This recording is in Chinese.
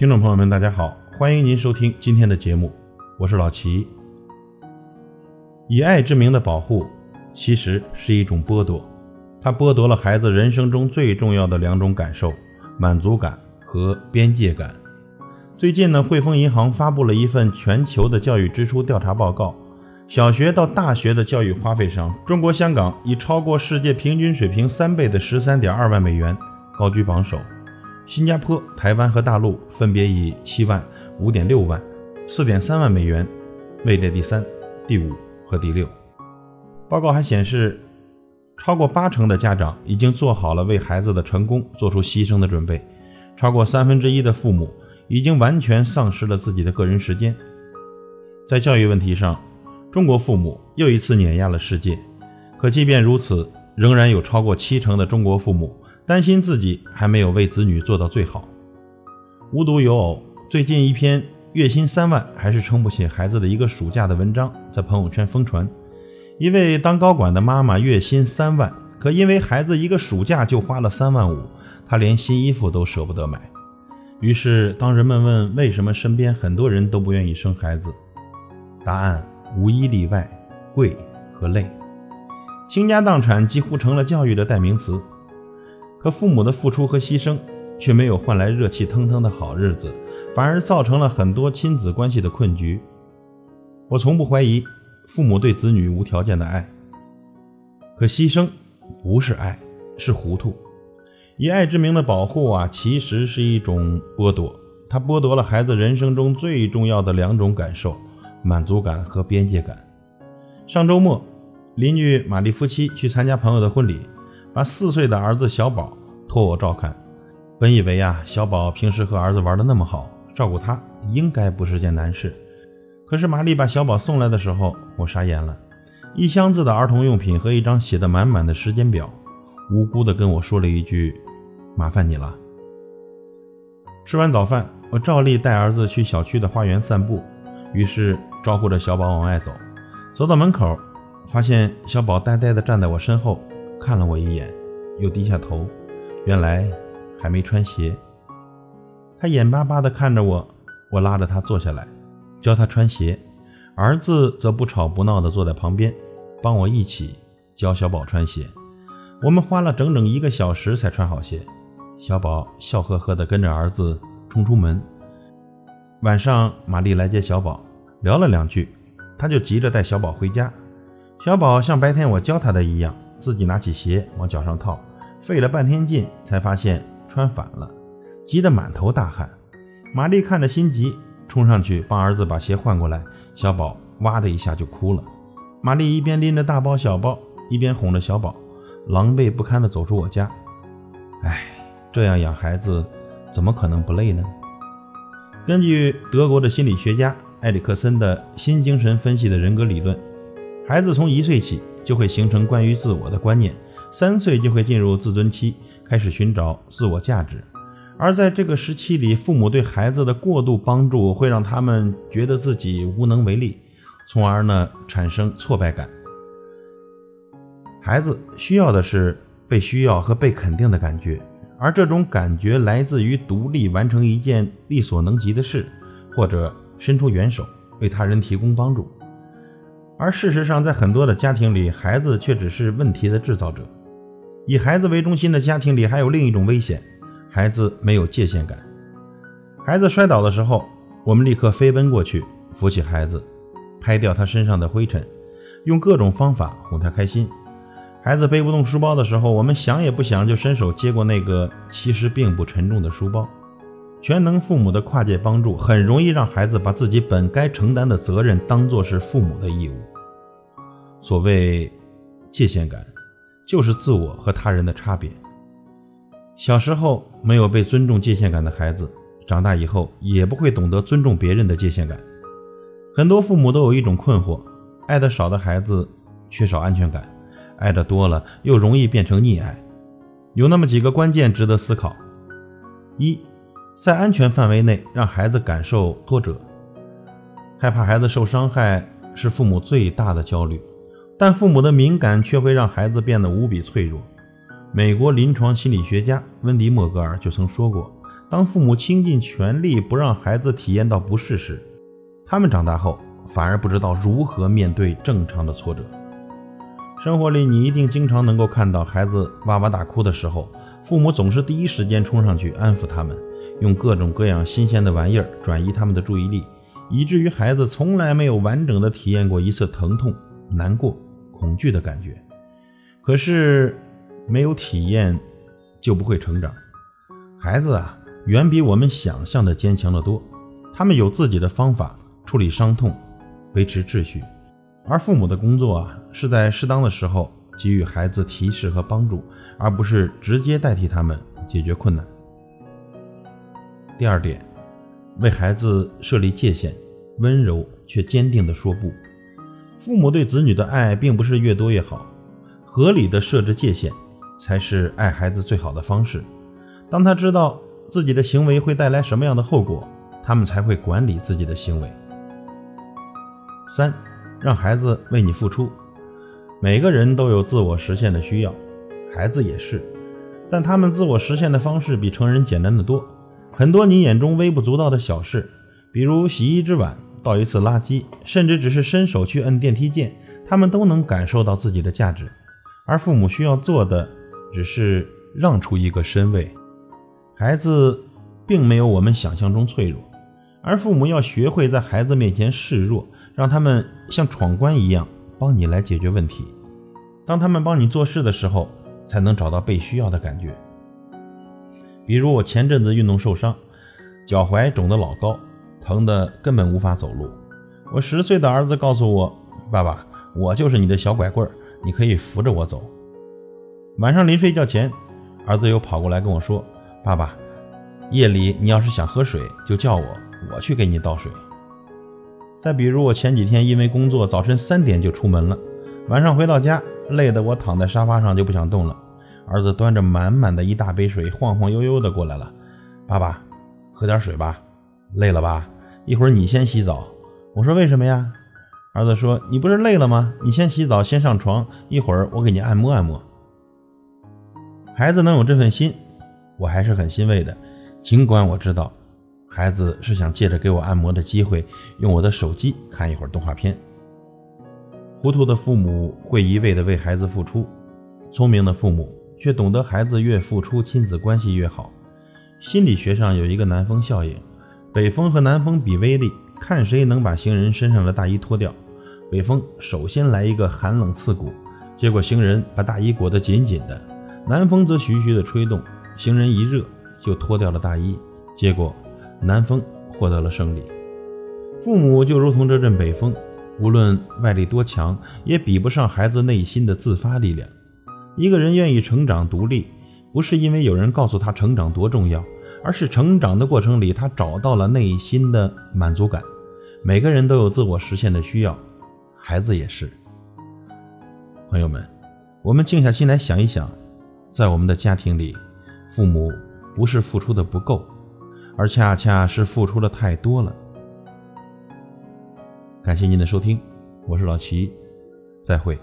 听众朋友们，大家好，欢迎您收听今天的节目，我是老齐。以爱之名的保护，其实是一种剥夺，它剥夺了孩子人生中最重要的两种感受：满足感和边界感。最近呢，汇丰银行发布了一份全球的教育支出调查报告，小学到大学的教育花费上，中国香港以超过世界平均水平三倍的十三点二万美元高居榜首。新加坡、台湾和大陆分别以七万、五点六万、四点三万美元位列第三、第五和第六。报告还显示，超过八成的家长已经做好了为孩子的成功做出牺牲的准备，超过三分之一的父母已经完全丧失了自己的个人时间。在教育问题上，中国父母又一次碾压了世界。可即便如此，仍然有超过七成的中国父母。担心自己还没有为子女做到最好。无独有偶，最近一篇月薪三万还是撑不起孩子的一个暑假的文章在朋友圈疯传。一位当高管的妈妈月薪三万，可因为孩子一个暑假就花了三万五，她连新衣服都舍不得买。于是，当人们问为什么身边很多人都不愿意生孩子，答案无一例外：贵和累。倾家荡产几乎成了教育的代名词。可父母的付出和牺牲却没有换来热气腾腾的好日子，反而造成了很多亲子关系的困局。我从不怀疑父母对子女无条件的爱，可牺牲不是爱，是糊涂。以爱之名的保护啊，其实是一种剥夺，它剥夺了孩子人生中最重要的两种感受：满足感和边界感。上周末，邻居玛丽夫妻去参加朋友的婚礼。把四岁的儿子小宝托我照看，本以为呀，小宝平时和儿子玩的那么好，照顾他应该不是件难事。可是玛丽把小宝送来的时候，我傻眼了，一箱子的儿童用品和一张写的满满的时间表，无辜的跟我说了一句：“麻烦你了。”吃完早饭，我照例带儿子去小区的花园散步，于是招呼着小宝往外走，走到门口，发现小宝呆呆的站在我身后。看了我一眼，又低下头，原来还没穿鞋。他眼巴巴地看着我，我拉着他坐下来，教他穿鞋。儿子则不吵不闹地坐在旁边，帮我一起教小宝穿鞋。我们花了整整一个小时才穿好鞋。小宝笑呵呵地跟着儿子冲出门。晚上，玛丽来接小宝，聊了两句，他就急着带小宝回家。小宝像白天我教他的一样。自己拿起鞋往脚上套，费了半天劲才发现穿反了，急得满头大汗。玛丽看着心急，冲上去帮儿子把鞋换过来。小宝哇的一下就哭了。玛丽一边拎着大包小包，一边哄着小宝，狼狈不堪地走出我家。哎，这样养孩子怎么可能不累呢？根据德国的心理学家埃里克森的新精神分析的人格理论，孩子从一岁起。就会形成关于自我的观念，三岁就会进入自尊期，开始寻找自我价值。而在这个时期里，父母对孩子的过度帮助会让他们觉得自己无能为力，从而呢产生挫败感。孩子需要的是被需要和被肯定的感觉，而这种感觉来自于独立完成一件力所能及的事，或者伸出援手为他人提供帮助。而事实上，在很多的家庭里，孩子却只是问题的制造者。以孩子为中心的家庭里，还有另一种危险：孩子没有界限感。孩子摔倒的时候，我们立刻飞奔过去扶起孩子，拍掉他身上的灰尘，用各种方法哄他开心。孩子背不动书包的时候，我们想也不想就伸手接过那个其实并不沉重的书包。全能父母的跨界帮助，很容易让孩子把自己本该承担的责任当作是父母的义务。所谓界限感，就是自我和他人的差别。小时候没有被尊重界限感的孩子，长大以后也不会懂得尊重别人的界限感。很多父母都有一种困惑：爱的少的孩子缺少安全感，爱的多了又容易变成溺爱。有那么几个关键值得思考：一，在安全范围内让孩子感受挫折，害怕孩子受伤害是父母最大的焦虑。但父母的敏感却会让孩子变得无比脆弱。美国临床心理学家温迪·莫格尔就曾说过：“当父母倾尽全力不让孩子体验到不适时，他们长大后反而不知道如何面对正常的挫折。生活里，你一定经常能够看到孩子哇哇大哭的时候，父母总是第一时间冲上去安抚他们，用各种各样新鲜的玩意儿转移他们的注意力，以至于孩子从来没有完整的体验过一次疼痛、难过、恐惧的感觉。可是，没有体验就不会成长。孩子啊。远比我们想象的坚强得多，他们有自己的方法处理伤痛，维持秩序，而父母的工作啊，是在适当的时候给予孩子提示和帮助，而不是直接代替他们解决困难。第二点，为孩子设立界限，温柔却坚定地说不。父母对子女的爱并不是越多越好，合理的设置界限，才是爱孩子最好的方式。当他知道。自己的行为会带来什么样的后果，他们才会管理自己的行为。三，让孩子为你付出。每个人都有自我实现的需要，孩子也是，但他们自我实现的方式比成人简单的多。很多你眼中微不足道的小事，比如洗一只碗、倒一次垃圾，甚至只是伸手去摁电梯键，他们都能感受到自己的价值。而父母需要做的，只是让出一个身位。孩子并没有我们想象中脆弱，而父母要学会在孩子面前示弱，让他们像闯关一样帮你来解决问题。当他们帮你做事的时候，才能找到被需要的感觉。比如我前阵子运动受伤，脚踝肿得老高，疼得根本无法走路。我十岁的儿子告诉我：“爸爸，我就是你的小拐棍儿，你可以扶着我走。”晚上临睡觉前，儿子又跑过来跟我说。爸爸，夜里你要是想喝水，就叫我，我去给你倒水。再比如，我前几天因为工作，早晨三点就出门了，晚上回到家，累得我躺在沙发上就不想动了。儿子端着满满的一大杯水，晃晃悠悠的过来了。爸爸，喝点水吧。累了吧？一会儿你先洗澡。我说为什么呀？儿子说你不是累了吗？你先洗澡，先上床，一会儿我给你按摩按摩。孩子能有这份心。我还是很欣慰的，尽管我知道，孩子是想借着给我按摩的机会，用我的手机看一会儿动画片。糊涂的父母会一味的为孩子付出，聪明的父母却懂得孩子越付出，亲子关系越好。心理学上有一个南风效应，北风和南风比威力，看谁能把行人身上的大衣脱掉。北风首先来一个寒冷刺骨，结果行人把大衣裹得紧紧的，南风则徐徐的吹动。行人一热就脱掉了大衣，结果南风获得了胜利。父母就如同这阵北风，无论外力多强，也比不上孩子内心的自发力量。一个人愿意成长独立，不是因为有人告诉他成长多重要，而是成长的过程里他找到了内心的满足感。每个人都有自我实现的需要，孩子也是。朋友们，我们静下心来想一想，在我们的家庭里。父母不是付出的不够，而恰恰是付出的太多了。感谢您的收听，我是老齐，再会。